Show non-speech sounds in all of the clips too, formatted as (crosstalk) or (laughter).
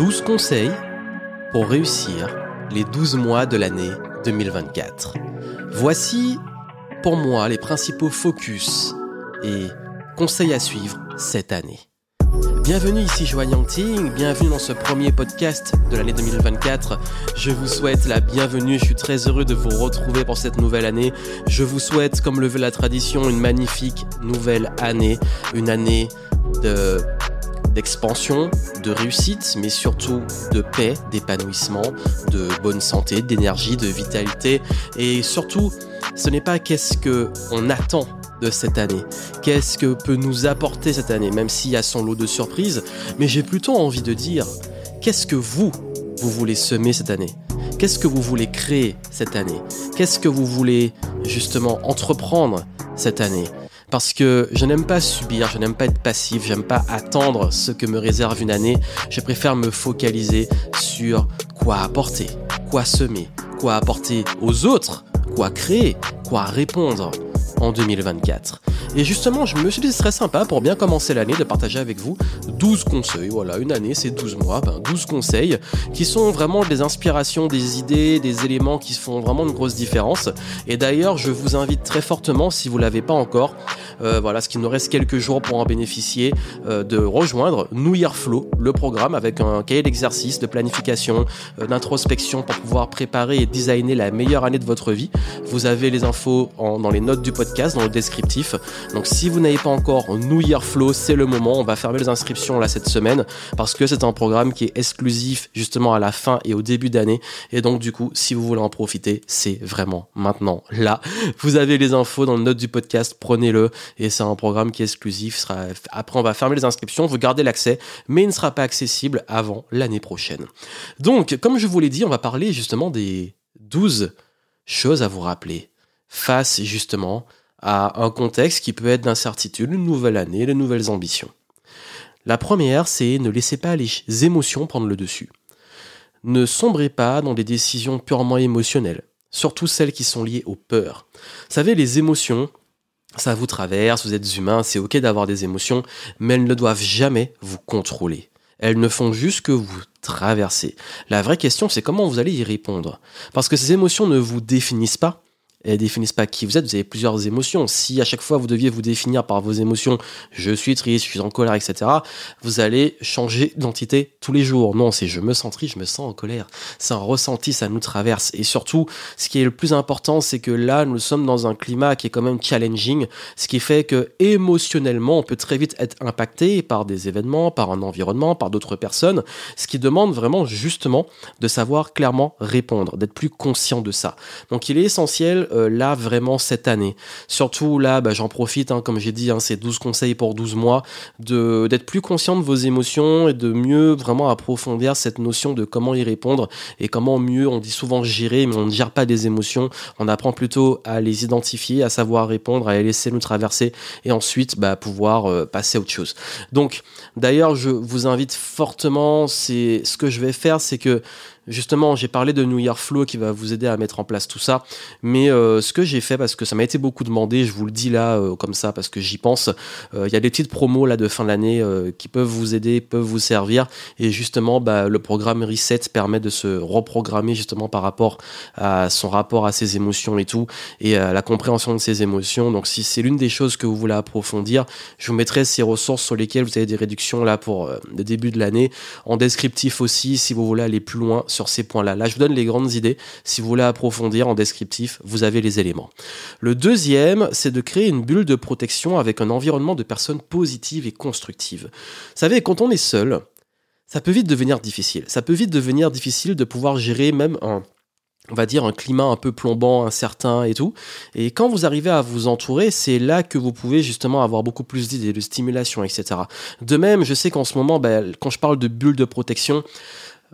12 conseils pour réussir les 12 mois de l'année 2024. Voici pour moi les principaux focus et conseils à suivre cette année. Bienvenue ici Joanne Ting, bienvenue dans ce premier podcast de l'année 2024. Je vous souhaite la bienvenue, je suis très heureux de vous retrouver pour cette nouvelle année. Je vous souhaite, comme le veut la tradition, une magnifique nouvelle année, une année de d'expansion, de réussite, mais surtout de paix, d'épanouissement, de bonne santé, d'énergie, de vitalité. Et surtout, ce n'est pas qu'est-ce que on attend de cette année. Qu'est-ce que peut nous apporter cette année, même s'il y a son lot de surprises. Mais j'ai plutôt envie de dire, qu'est-ce que vous, vous voulez semer cette année? Qu'est-ce que vous voulez créer cette année? Qu'est-ce que vous voulez justement entreprendre cette année? Parce que je n'aime pas subir, je n'aime pas être passif, j'aime pas attendre ce que me réserve une année. Je préfère me focaliser sur quoi apporter, quoi semer, quoi apporter aux autres, quoi créer, quoi répondre en 2024. Et justement, je me suis dit, ce serait sympa pour bien commencer l'année de partager avec vous 12 conseils. Voilà, une année, c'est 12 mois, ben 12 conseils qui sont vraiment des inspirations, des idées, des éléments qui font vraiment une grosse différence. Et d'ailleurs, je vous invite très fortement, si vous l'avez pas encore, euh, voilà, ce qu'il nous reste quelques jours pour en bénéficier, euh, de rejoindre New Year Flow, le programme avec un cahier d'exercice, de planification, euh, d'introspection pour pouvoir préparer et designer la meilleure année de votre vie. Vous avez les infos dans les notes du podcast, dans le descriptif. Donc si vous n'avez pas encore New Year Flow, c'est le moment. On va fermer les inscriptions là cette semaine parce que c'est un programme qui est exclusif justement à la fin et au début d'année. Et donc du coup, si vous voulez en profiter, c'est vraiment maintenant là. Vous avez les infos dans le note du podcast, prenez-le. Et c'est un programme qui est exclusif. Après, on va fermer les inscriptions, vous gardez l'accès, mais il ne sera pas accessible avant l'année prochaine. Donc, comme je vous l'ai dit, on va parler justement des 12 choses à vous rappeler face justement à un contexte qui peut être d'incertitude, une nouvelle année, de nouvelles ambitions. La première, c'est ne laissez pas les émotions prendre le dessus. Ne sombrez pas dans des décisions purement émotionnelles, surtout celles qui sont liées aux peurs. Vous savez, les émotions, ça vous traverse, vous êtes humain, c'est ok d'avoir des émotions, mais elles ne doivent jamais vous contrôler. Elles ne font juste que vous traverser. La vraie question, c'est comment vous allez y répondre? Parce que ces émotions ne vous définissent pas, elles définissent pas qui vous êtes, vous avez plusieurs émotions. Si à chaque fois vous deviez vous définir par vos émotions, je suis triste, je suis en colère, etc., vous allez changer d'identité tous les jours. Non, c'est je me sens triste, je me sens en colère. C'est un ressenti, ça nous traverse. Et surtout, ce qui est le plus important, c'est que là, nous sommes dans un climat qui est quand même challenging, ce qui fait que émotionnellement, on peut très vite être impacté par des événements, par un environnement, par d'autres personnes, ce qui demande vraiment justement de savoir clairement répondre, d'être plus conscient de ça. Donc il est essentiel euh, là vraiment cette année. Surtout là, bah, j'en profite, hein, comme j'ai dit, hein, c'est 12 conseils pour 12 mois, d'être plus conscient de vos émotions et de mieux vraiment approfondir cette notion de comment y répondre et comment mieux, on dit souvent gérer, mais on ne gère pas des émotions, on apprend plutôt à les identifier, à savoir répondre, à les laisser nous traverser et ensuite bah, pouvoir euh, passer à autre chose. Donc d'ailleurs, je vous invite fortement, ce que je vais faire, c'est que Justement, j'ai parlé de New Year Flow qui va vous aider à mettre en place tout ça. Mais euh, ce que j'ai fait, parce que ça m'a été beaucoup demandé, je vous le dis là euh, comme ça, parce que j'y pense, euh, il y a des petites promos là de fin de l'année qui peuvent vous aider, peuvent vous servir. Et justement, bah, le programme Reset permet de se reprogrammer justement par rapport à son rapport à ses émotions et tout, et à la compréhension de ses émotions. Donc si c'est l'une des choses que vous voulez approfondir, je vous mettrai ces ressources sur lesquelles vous avez des réductions là pour le début de l'année. En descriptif aussi, si vous voulez aller plus loin ces points-là. Là, je vous donne les grandes idées. Si vous voulez approfondir en descriptif, vous avez les éléments. Le deuxième, c'est de créer une bulle de protection avec un environnement de personnes positives et constructives. Vous savez, quand on est seul, ça peut vite devenir difficile. Ça peut vite devenir difficile de pouvoir gérer même un, on va dire un climat un peu plombant, incertain et tout. Et quand vous arrivez à vous entourer, c'est là que vous pouvez justement avoir beaucoup plus d'idées, de stimulation, etc. De même, je sais qu'en ce moment, ben, quand je parle de bulle de protection,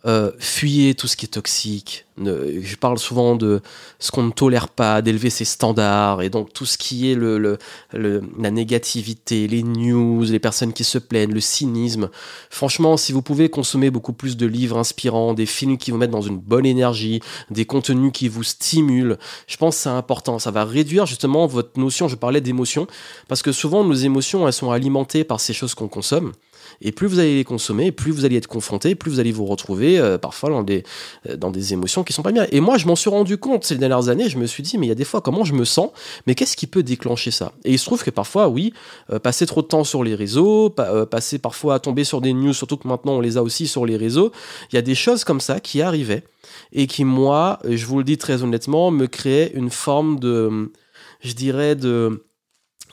euh, fuyez tout ce qui est toxique. je parle souvent de ce qu'on ne tolère pas, d'élever ses standards, et donc tout ce qui est le, la négativité, les news, les personnes qui se plaignent, le cynisme. Franchement, si vous pouvez consommer beaucoup plus de livres inspirants, des films qui vous mettent dans une bonne énergie, des contenus qui vous stimulent, je pense que c'est important. Ça va réduire justement votre notion, je parlais d'émotion, parce que souvent nos émotions, elles sont alimentées par ces choses qu'on consomme. Et plus vous allez les consommer, plus vous allez être confronté, plus vous allez vous retrouver euh, parfois dans des, euh, dans des émotions qui sont pas bien. Et moi, je m'en suis rendu compte ces dernières années. Je me suis dit, mais il y a des fois, comment je me sens Mais qu'est-ce qui peut déclencher ça? Et il se trouve que parfois, oui, euh, passer trop de temps sur les réseaux, passer parfois à tomber sur des news, surtout que maintenant on les a aussi sur les réseaux, il y a des choses comme ça qui arrivaient et qui, moi, je vous le dis très honnêtement, me créaient une forme de, je dirais, de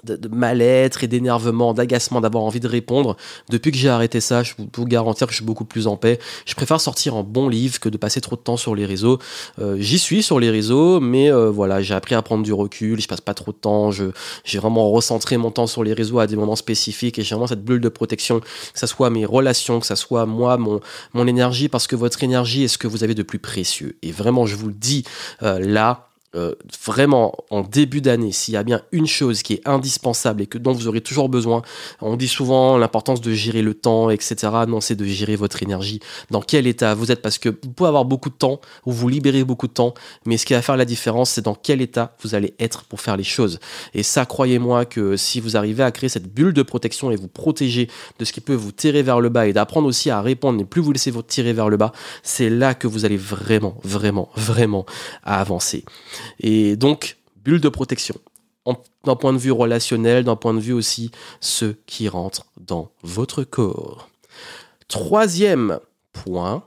de, mal-être et d'énervement, d'agacement, d'avoir envie de répondre. Depuis que j'ai arrêté ça, je peux vous garantir que je suis beaucoup plus en paix. Je préfère sortir un bon livre que de passer trop de temps sur les réseaux. Euh, j'y suis sur les réseaux, mais euh, voilà, j'ai appris à prendre du recul. Je passe pas trop de temps. J'ai vraiment recentré mon temps sur les réseaux à des moments spécifiques et j'ai vraiment cette bulle de protection, que ça soit mes relations, que ça soit moi, mon, mon énergie, parce que votre énergie est ce que vous avez de plus précieux. Et vraiment, je vous le dis euh, là, euh, vraiment en début d'année, s'il y a bien une chose qui est indispensable et que dont vous aurez toujours besoin, on dit souvent l'importance de gérer le temps, etc. Non, c'est de gérer votre énergie. Dans quel état vous êtes Parce que vous pouvez avoir beaucoup de temps ou vous libérez beaucoup de temps, mais ce qui va faire la différence, c'est dans quel état vous allez être pour faire les choses. Et ça, croyez-moi que si vous arrivez à créer cette bulle de protection et vous protéger de ce qui peut vous tirer vers le bas et d'apprendre aussi à répondre et plus vous laissez vous tirer vers le bas, c'est là que vous allez vraiment, vraiment, vraiment avancer. Et donc, bulle de protection. D'un point de vue relationnel, d'un point de vue aussi ce qui rentre dans votre corps. Troisième point,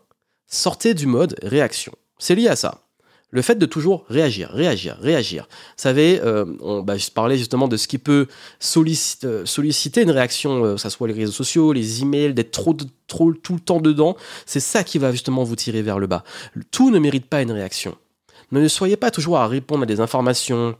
sortez du mode réaction. C'est lié à ça. Le fait de toujours réagir, réagir, réagir. Vous savez, euh, on, bah, je parlais justement de ce qui peut euh, solliciter, une réaction, euh, que ce soit les réseaux sociaux, les emails, d'être trop, trop tout le temps dedans. C'est ça qui va justement vous tirer vers le bas. Tout ne mérite pas une réaction. Ne soyez pas toujours à répondre à des informations,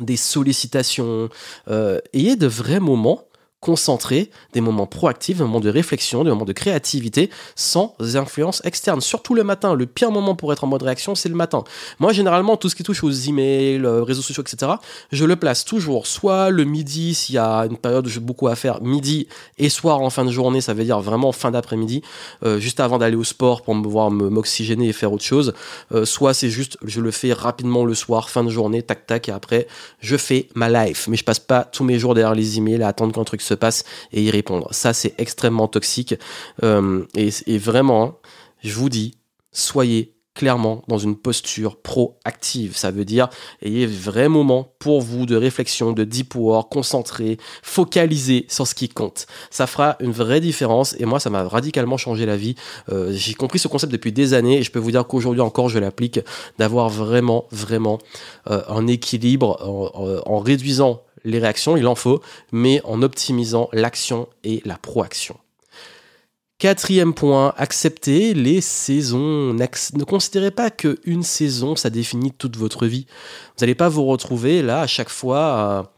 des sollicitations. Euh, ayez de vrais moments concentré, des moments proactifs, des moments de réflexion, des moments de créativité, sans influence externe. Surtout le matin. Le pire moment pour être en mode réaction, c'est le matin. Moi, généralement, tout ce qui touche aux emails, euh, réseaux sociaux, etc., je le place toujours soit le midi, s'il y a une période où j'ai beaucoup à faire, midi et soir en fin de journée, ça veut dire vraiment fin d'après-midi, euh, juste avant d'aller au sport pour me voir m'oxygéner et faire autre chose. Euh, soit c'est juste, je le fais rapidement le soir, fin de journée, tac tac, et après, je fais ma life. Mais je passe pas tous mes jours derrière les emails à attendre qu'un truc se passe et y répondre. Ça, c'est extrêmement toxique. Euh, et, vraiment, je vous dis, soyez clairement dans une posture proactive. Ça veut dire ayez vrai moment pour vous de réflexion, de deep work, concentré, focalisé sur ce qui compte. Ça fera une vraie différence et moi ça m'a radicalement changé la vie. Euh, j'ai compris ce concept depuis des années et je peux vous dire qu'aujourd'hui encore je l'applique d'avoir vraiment vraiment euh, un équilibre en réduisant les réactions, il en faut, mais en optimisant l'action et la proaction. Quatrième point, acceptez les saisons. Ne considérez pas qu'une saison, ça définit toute votre vie. Vous n'allez pas vous retrouver là à chaque fois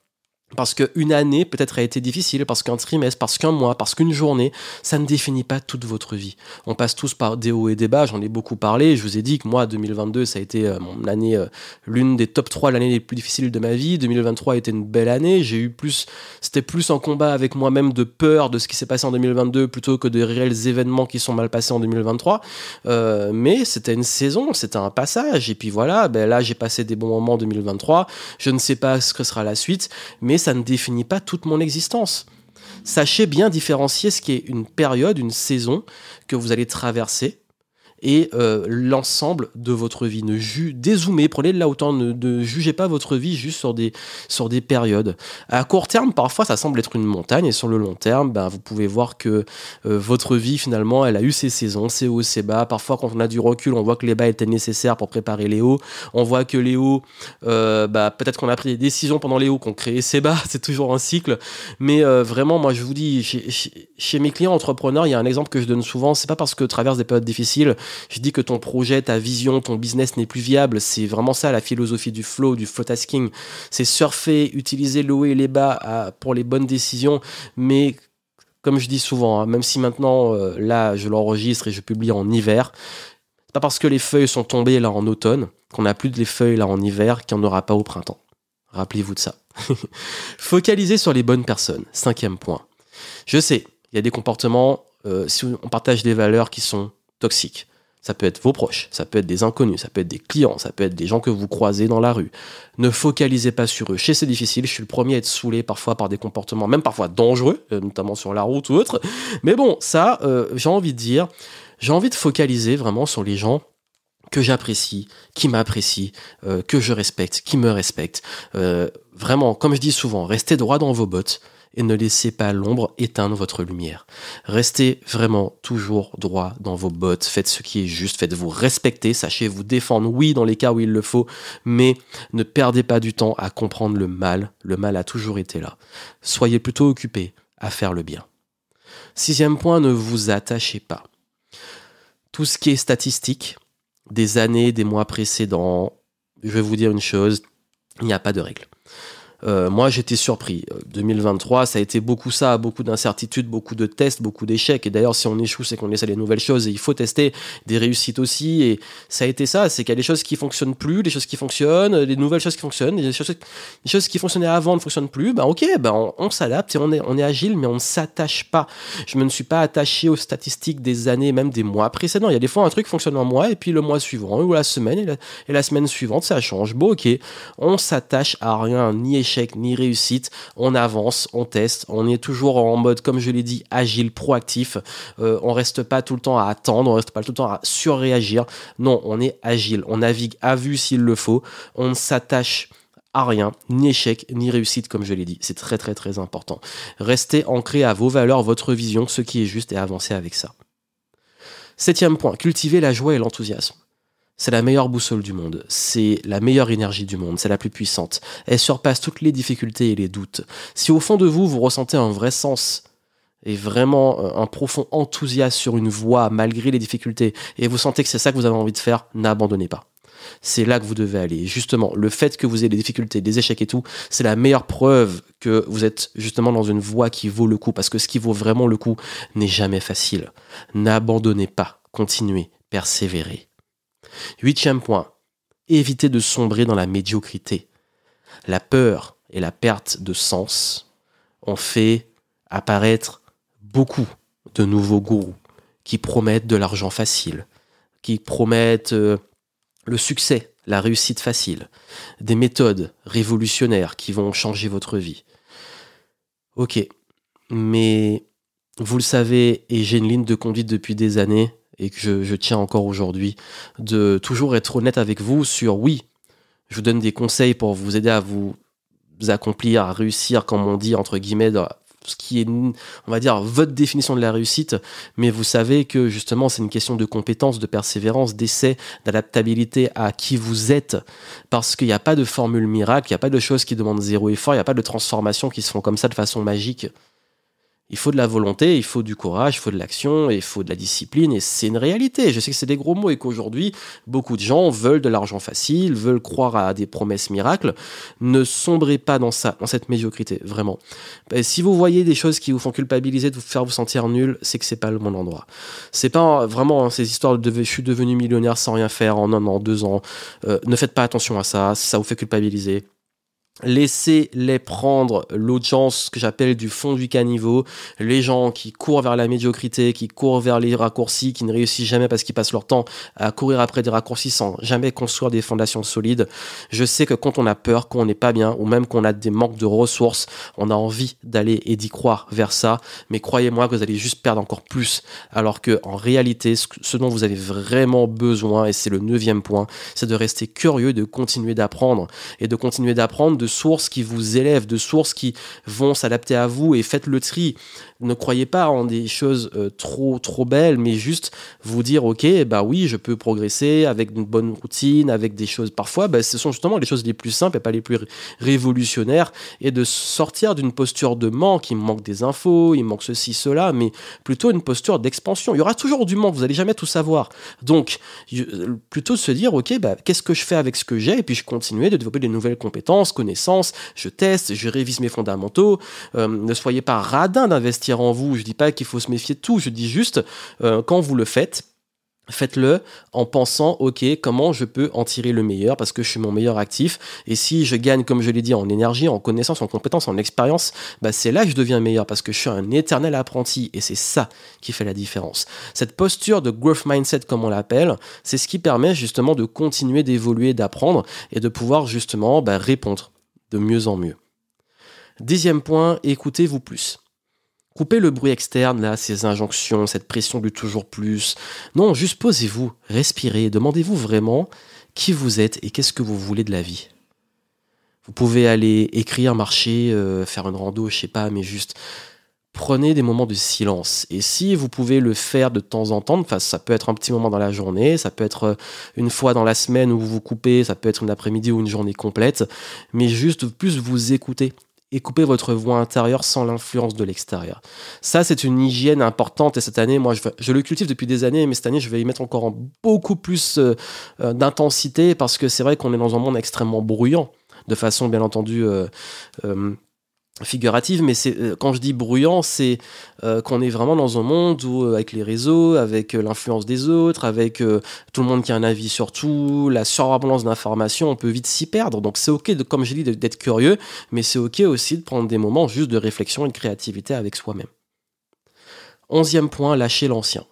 parce qu'une année peut-être a été difficile, parce qu'un trimestre, parce qu'un mois, parce qu'une journée, ça ne définit pas toute votre vie. On passe tous par des hauts et des bas, j'en ai beaucoup parlé. Je vous ai dit que moi, 2022, ça a été euh, mon année, euh, l'une des top 3 l'année les plus difficiles de ma vie. 2023 a été une belle année. J'ai eu plus, c'était plus en combat avec moi-même de peur de ce qui s'est passé en 2022 plutôt que de réels événements qui sont mal passés en 2023. Euh, mais c'était une saison, c'était un passage. Et puis voilà, ben là, j'ai passé des bons moments en 2023. Je ne sais pas ce que sera la suite, mais ça ne définit pas toute mon existence. Sachez bien différencier ce qui est une période, une saison que vous allez traverser et euh, l'ensemble de votre vie. Ne dézoomez, prenez de la hauteur, ne, jugez pas votre vie juste sur des, sur des périodes. À court terme, parfois, ça semble être une montagne, et sur le long terme, ben, vous pouvez voir que euh, votre vie, finalement, elle a eu ses saisons, ses hauts, ses bas. Parfois, quand on a du recul, on voit que les bas étaient nécessaires pour préparer les hauts. On voit que les hauts, euh, bah, peut-être qu'on a pris des décisions pendant les hauts qu'on créé ces bas, (laughs) c'est toujours un cycle. Mais vraiment, moi, je vous dis, chez, chez, mes clients entrepreneurs, il y a un exemple que je donne souvent, c'est pas parce que traverse des périodes difficiles je dis que ton projet, ta vision, ton business n'est plus viable. C'est vraiment ça la philosophie du flow, du flow tasking. C'est surfer, utiliser le haut et les bas pour les bonnes décisions, mais comme je dis souvent, hein, même si maintenant, euh, là, je l'enregistre et je publie en hiver, pas parce que les feuilles sont tombées là en automne, qu'on n'a plus de les feuilles là en hiver, qu'il n'y en aura pas au printemps. Rappelez-vous de ça. (laughs) Focaliser sur les bonnes personnes. Cinquième point. Je sais, il y a des comportements, euh, si on partage des valeurs qui sont toxiques Ça peut être vos proches, ça peut être des inconnus, ça peut être des clients, ça peut être des gens que vous croisez dans la rue. Ne focalisez pas sur eux. Chez c'est difficile, je suis le premier à être saoulé parfois par des comportements, même parfois dangereux, euh, notamment sur la route ou autre. Mais bon, ça, euh, j'ai envie de dire, j'ai envie de focaliser vraiment sur les gens que j'apprécie, qui m'apprécient, euh, que je respecte, qui me respecte. vraiment, comme je dis souvent, restez droit dans vos bottes et ne laissez pas l'ombre éteindre votre lumière. Restez vraiment toujours droit dans vos bottes, faites ce qui est juste, faites-vous respecter, sachez vous défendre, oui, dans les cas où il le faut, mais ne perdez pas du temps à comprendre le mal, le mal a toujours été là. Soyez plutôt occupés à faire le bien. Sixième point, ne vous attachez pas. Tout ce qui est statistique, des années, des mois précédents, je vais vous dire une chose, il n'y a pas de règle. Euh, moi, j'étais surpris. 2023, euh, ça a été beaucoup ça, beaucoup d'incertitudes, beaucoup de tests, beaucoup d'échecs. Et d'ailleurs, si on échoue, c'est qu'on essaie des nouvelles choses et il faut tester des réussites aussi. Et ça a été ça, c'est qu'il y a des choses qui fonctionnent plus, des choses qui fonctionnent, des nouvelles choses qui fonctionnent, des choses, qui fonctionnaient avant ne fonctionnent plus. Ben ok, ben on, s'adapte et on est, agile, mais on ne s'attache pas. Je me ne suis pas attaché aux statistiques des années, même des mois précédents. Il y a des fois un truc fonctionne un mois et puis le mois suivant ou la semaine et la, et la semaine suivante, ça change. Bon, ok, on s'attache à rien, ni échec ni réussite. On avance, on teste, on est toujours en mode, comme je l'ai dit, agile, proactif. Euh, on reste pas tout le temps à attendre, on reste pas tout le temps à surréagir. Non, on est agile, on navigue à vue s'il le faut, on ne s'attache à rien, ni échec, ni réussite, comme je l'ai dit. C'est très très très important. Restez ancré à vos valeurs, votre vision, ce qui est juste et avancez avec ça. Septième point, cultivez la joie et l'enthousiasme. C'est la meilleure boussole du monde, c'est la meilleure énergie du monde, c'est la plus puissante. Elle surpasse toutes les difficultés et les doutes. Si au fond de vous, vous ressentez un vrai sens et vraiment euh, un profond enthousiasme sur une voie malgré les difficultés, et vous sentez que c'est ça que vous avez envie de faire, n'abandonnez pas. C'est là que vous devez aller. Justement, le fait que vous ayez des difficultés, des échecs et tout, c'est la meilleure preuve que vous êtes justement dans une voie qui vaut le coup, parce que ce qui vaut vraiment le coup n'est jamais facile. N'abandonnez pas, continuez, persévérez. Huitième point, évitez de sombrer dans la médiocrité. La peur et la perte de sens ont fait apparaître beaucoup de nouveaux gourous qui promettent de l'argent facile, qui promettent euh, le succès, la réussite facile, des méthodes révolutionnaires qui vont changer votre vie. Ok, mais vous le savez, et j'ai une ligne de conduite depuis des années, et que je, tiens encore aujourd'hui, de toujours être honnête avec vous sur oui, je vous donne des conseils pour vous aider à vous accomplir, à réussir, comme on dit, entre guillemets, ce qui est, on va dire, votre définition de la réussite, mais vous savez que justement c'est une question de compétence, de persévérance, d'essai, d'adaptabilité à qui vous êtes, parce qu'il n'y a pas de formule miracle, il n'y a pas de choses qui demandent zéro effort, il n'y a pas de transformations qui se font comme ça de façon magique. Il faut de la volonté, il faut du courage, il faut de l'action, il faut de la discipline, et c'est une réalité. Je sais que c'est des gros mots et qu'aujourd'hui, beaucoup de gens veulent de l'argent facile, veulent croire à des promesses miracles. Ne sombrez pas dans ça, dans cette médiocrité, vraiment. si vous voyez des choses qui vous font culpabiliser, de vous faire vous sentir nul, c'est que c'est pas le bon endroit. C'est pas vraiment hein, ces histoires de je suis devenu millionnaire sans rien faire en un an, deux ans. Euh, ne faites pas attention à ça, ça vous fait culpabiliser Laissez-les prendre l'audience que j'appelle du fond du caniveau, les gens qui courent vers la médiocrité, qui courent vers les raccourcis, qui ne réussissent jamais parce qu'ils passent leur temps à courir après des raccourcis sans jamais construire des fondations solides. Je sais que quand on a peur, qu'on n'est pas bien, ou même qu'on a des manques de ressources, on a envie d'aller et d'y croire vers ça, mais croyez-moi que vous allez juste perdre encore plus, alors que en réalité, ce dont vous avez vraiment besoin, et c'est le neuvième point, c'est de rester curieux, de continuer d'apprendre, et de continuer d'apprendre, de sources qui vous élèvent, de sources qui vont s'adapter à vous et faites le tri ne croyez pas en des choses euh, trop trop belles, mais juste vous dire ok, bah oui, je peux progresser avec une bonne routine, avec des choses. Parfois, bah, ce sont justement les choses les plus simples et pas les plus révolutionnaires, et de sortir d'une posture de manque. Il manque des infos, il manque ceci, cela, mais plutôt une posture d'expansion. Il y aura toujours du manque, vous allez jamais tout savoir. Donc, euh, plutôt de se dire ok, bah qu'est-ce que je fais avec ce que j'ai, et puis je continue de développer des nouvelles compétences, connaissances. Je teste, je révise mes fondamentaux. Euh, ne soyez pas radin d'investir en vous. Je dis pas qu'il faut se méfier de tout. Je dis juste, euh, quand vous le faites, Faites-le en pensant, ok, comment je peux en tirer le meilleur parce que je suis mon meilleur actif. Et si je gagne, comme je l'ai dit, en énergie, en connaissance, en compétence, en expérience, bah c'est là que je deviens meilleur parce que je suis un éternel apprenti et c'est ça qui fait la différence. Cette posture de growth mindset, comme on l'appelle, c'est ce qui permet justement de continuer d'évoluer, d'apprendre et de pouvoir justement bah, répondre de mieux en mieux. Dixième point, écoutez-vous plus. Coupez le bruit externe, là, ces injonctions, cette pression du toujours plus. Non, juste posez-vous, respirez, demandez-vous vraiment qui vous êtes et qu'est-ce que vous voulez de la vie. Vous pouvez aller écrire, marcher, euh, faire une rando, je sais pas, mais juste prenez des moments de silence. Et si vous pouvez le faire de temps en temps, enfin, ça peut être un petit moment dans la journée, ça peut être euh, une fois dans la semaine où vous vous coupez, ça peut être une après-midi ou une journée complète, mais juste plus vous écouter et couper votre voix intérieure sans l'influence de l'extérieur. Ça, c'est une hygiène importante et cette année, moi, je, le cultive depuis des années, mais cette année, je vais y mettre encore beaucoup plus euh, euh, d'intensité parce que c'est vrai qu'on est dans un monde extrêmement bruyant, de façon bien entendu euh, figurative, mais c'est euh, quand je dis bruyant, c'est euh, qu'on est vraiment dans un monde où euh, avec les réseaux, avec l'influence des autres, avec tout le monde qui a un avis sur tout, la surabondance d'informations, on peut vite s'y perdre. Donc c'est ok, de, comme je dis, d'être curieux, mais c'est ok aussi de prendre des moments juste de réflexion et de créativité avec soi-même. Onzième point, lâcher l'ancien.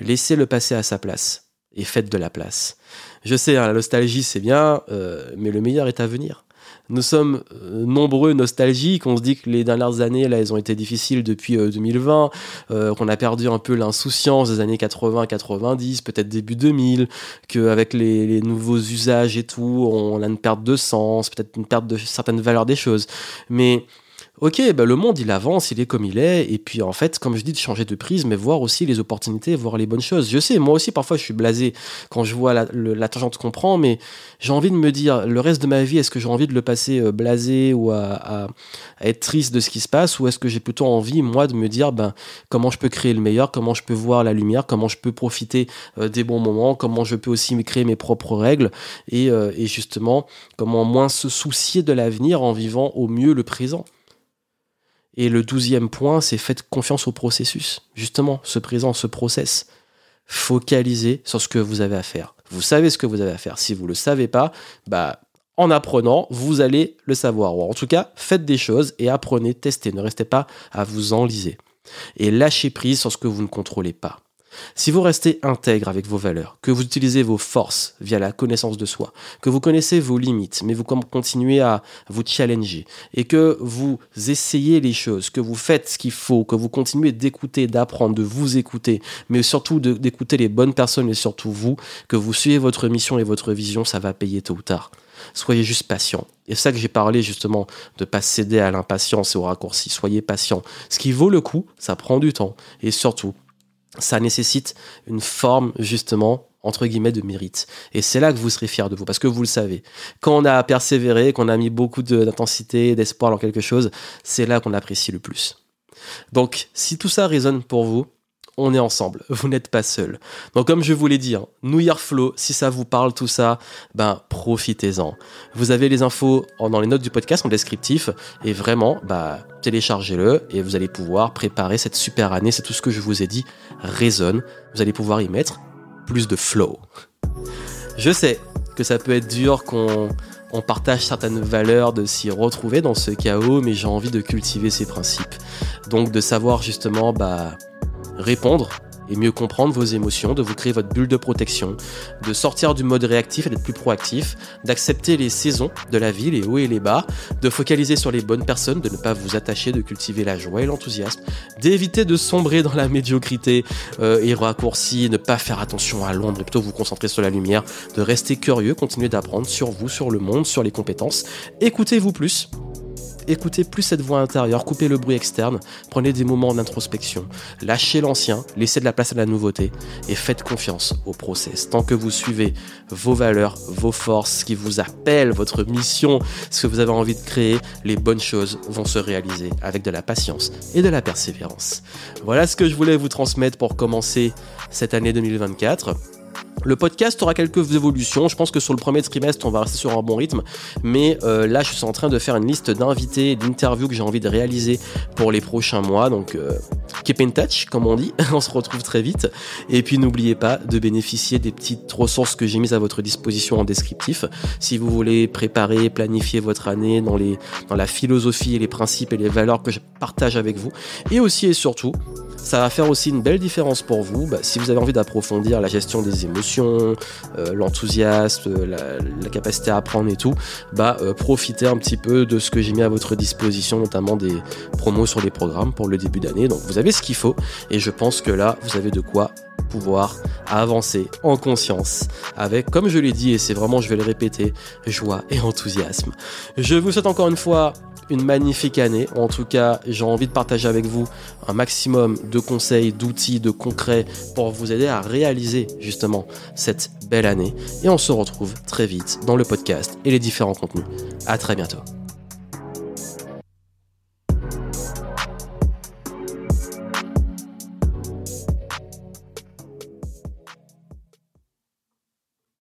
Laissez le passé à sa place et faites de la place. Je sais, hein, la nostalgie c'est bien, mais le meilleur est à venir nous sommes euh, nombreux nostalgiques. On se dit que les dernières années, là, elles ont été difficiles depuis 2020, euh, euh, qu'on a perdu un peu l'insouciance des années 80, 90, peut-être début 2000, qu'avec les, les nouveaux usages et tout, on a une perte de sens, peut-être une perte de certaines valeurs des choses. Mais ok, bah, le monde il avance, il est comme il est, et puis en fait, comme je dis, de changer de prise, mais voir aussi les opportunités, voir les bonnes choses. Je sais, moi aussi parfois je suis blasé quand je vois la, tangente qu'on prend, mais j'ai envie de me dire, le reste de ma vie, est-ce que j'ai envie de le passer euh, blasé ou à, être triste de ce qui se passe, ou est-ce que j'ai plutôt envie, moi, de me dire, ben, comment je peux créer le meilleur, comment je peux voir la lumière, comment je peux profiter euh, des bons moments, comment je peux aussi créer mes propres règles, euh, et justement, comment moins se soucier de l'avenir en vivant au mieux le présent. Et le douzième point, c'est faites confiance au processus. Justement, ce présent, ce process. Focalisez sur ce que vous avez à faire. Vous savez ce que vous avez à faire. Si vous ne le savez pas, bah, en apprenant, vous allez le savoir. Ou en tout cas, faites des choses et apprenez, testez. Ne restez pas à vous enliser. Et lâchez prise sur ce que vous ne contrôlez pas. Si vous restez intègre avec vos valeurs, que vous utilisez vos forces via la connaissance de soi, que vous connaissez vos limites, mais vous continuez à vous challenger, et que vous essayez les choses, que vous faites ce qu'il faut, que vous continuez d'écouter, d'apprendre, de vous écouter, mais surtout d'écouter les bonnes personnes et surtout vous, que vous suivez votre mission et votre vision, ça va payer tôt ou tard. Soyez juste patient. Et c'est ça que j'ai parlé justement de pas céder à l'impatience et au raccourci. Soyez patient. Ce qui vaut le coup, ça prend du temps. Et surtout, ça nécessite une forme justement entre guillemets de mérite. Et c'est là que vous serez fier de vous, parce que vous le savez. Quand on a persévéré, qu'on a mis beaucoup d'intensité, d'espoir dans quelque chose, c'est là qu'on apprécie le plus. Donc, si tout ça résonne pour vous, on est ensemble, vous n'êtes pas seul. Donc comme je vous l'ai dit, hein, New Year Flow, si ça vous parle tout ça, ben profitez-en. Vous avez les infos dans les notes du podcast en descriptif et vraiment, bah téléchargez-le et vous allez pouvoir préparer cette super année. C'est tout ce que je vous ai dit résonne. Vous allez pouvoir y mettre plus de flow. Je sais que ça peut être dur qu'on on partage certaines valeurs, de s'y retrouver dans ce chaos, mais j'ai envie de cultiver ces principes. Donc de savoir justement bah répondre et mieux comprendre vos émotions, de vous créer votre bulle de protection, de sortir du mode réactif et d'être plus proactif, d'accepter les saisons de la vie, les hauts et les bas, de focaliser sur les bonnes personnes, de ne pas vous attacher, de cultiver la joie et l'enthousiasme, d'éviter de sombrer dans la médiocrité euh, et raccourcis, ne pas faire attention à l'ombre et plutôt vous concentrer sur la lumière, de rester curieux, continuer d'apprendre sur vous, sur le monde, sur les compétences. Écoutez-vous plus, écoutez plus cette voix intérieure, coupez le bruit externe, prenez des moments d'introspection, lâchez l'ancien, laissez de la place à la nouveauté et faites confiance au process. Tant que vous suivez vos valeurs, vos forces, ce qui vous appelle, votre mission, ce que vous avez envie de créer, les bonnes choses vont se réaliser avec de la patience et de la persévérance. Voilà ce que je voulais vous transmettre pour commencer cette année 2024. Le podcast aura quelques évolutions. Je pense que sur le premier trimestre, on va rester sur un bon rythme. Mais euh, là, je suis en train de faire une liste d'invités, d'interviews que j'ai envie de réaliser pour les prochains mois. Donc, euh, keep in touch, comme on dit. (laughs) on se retrouve très vite. Et puis, n'oubliez pas de bénéficier des petites ressources que j'ai mises à votre disposition en descriptif. Si vous voulez préparer, planifier votre année dans, dans la philosophie et les principes et les valeurs que je partage avec vous. Et aussi et surtout, ça va faire aussi une belle différence pour vous bah, si vous avez envie d'approfondir la gestion des émotions, euh, l'enthousiasme, la, capacité à apprendre et tout. Bah, euh, profitez un petit peu de ce que j'ai mis à votre disposition, notamment des promos sur les programmes pour le début d'année. Donc vous avez ce qu'il faut et je pense que là, vous avez de quoi pouvoir avancer en conscience avec, comme je l'ai dit, et c'est vraiment, je vais le répéter, joie et enthousiasme. Je vous souhaite encore une fois magnifique année. En tout cas, j'ai envie de partager avec vous un maximum de conseils, d'outils, de concrets pour vous aider à réaliser justement cette belle année. Et on se retrouve très vite dans le podcast et les différents contenus. À très bientôt.